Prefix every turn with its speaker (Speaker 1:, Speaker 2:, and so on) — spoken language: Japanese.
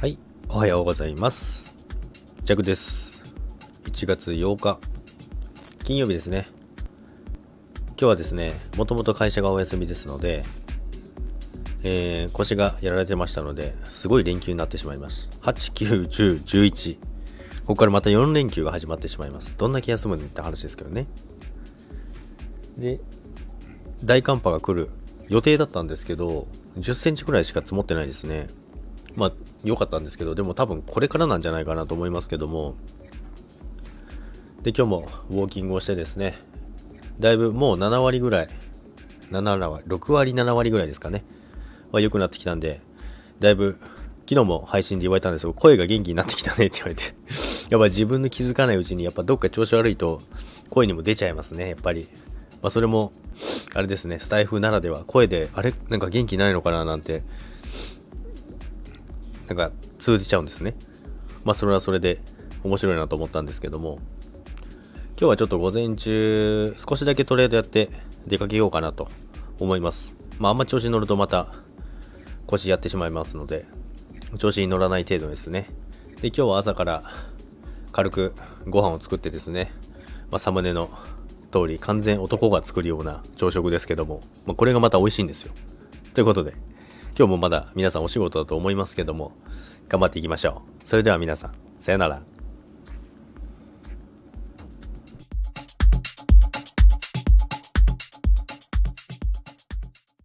Speaker 1: はい、おはようございます。ジャクです。1月8日、金曜日ですね。今日はですね、もともと会社がお休みですので、えー、腰がやられてましたので、すごい連休になってしまいます。8、9、10、11。ここからまた4連休が始まってしまいます。どんだけ休むんって話ですけどね。で、大寒波が来る予定だったんですけど、10センチくらいしか積もってないですね。まあ、良かったんですけど、でも多分これからなんじゃないかなと思いますけども、で、今日もウォーキングをしてですね、だいぶもう7割ぐらい、7割、6割、7割ぐらいですかね、は良くなってきたんで、だいぶ、昨日も配信で言われたんですけど、声が元気になってきたねって言われて。やっぱ自分の気づかないうちに、やっぱどっか調子悪いと、声にも出ちゃいますね、やっぱり。まあそれも、あれですね、スタイフならでは、声で、あれ？なんか元気ないのかななんてなんか通じちゃうんですね。まあそれはそれで面白いなと思ったんですけども、今日はちょっと午前中少しだけトレードやって出かけようかなと思います。まああんま調子に乗るとまた腰やってしまいますので、調子に乗らない程度ですね。で、今日は朝から軽くご飯を作ってですね、まあ、サムネの通り完全男が作るような朝食ですけども、まあ、これがまた美味しいんですよ。ということで、今日もまだ皆さんお仕事だと思いますけども、頑張っていきましょう。それでは皆さん、さよなら。